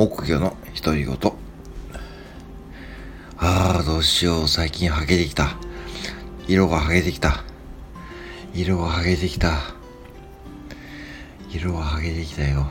木魚の独り言。ああ、どうしよう。最近ハゲてきた。色がハゲてきた。色がハゲてきた。色がハゲてきたよ。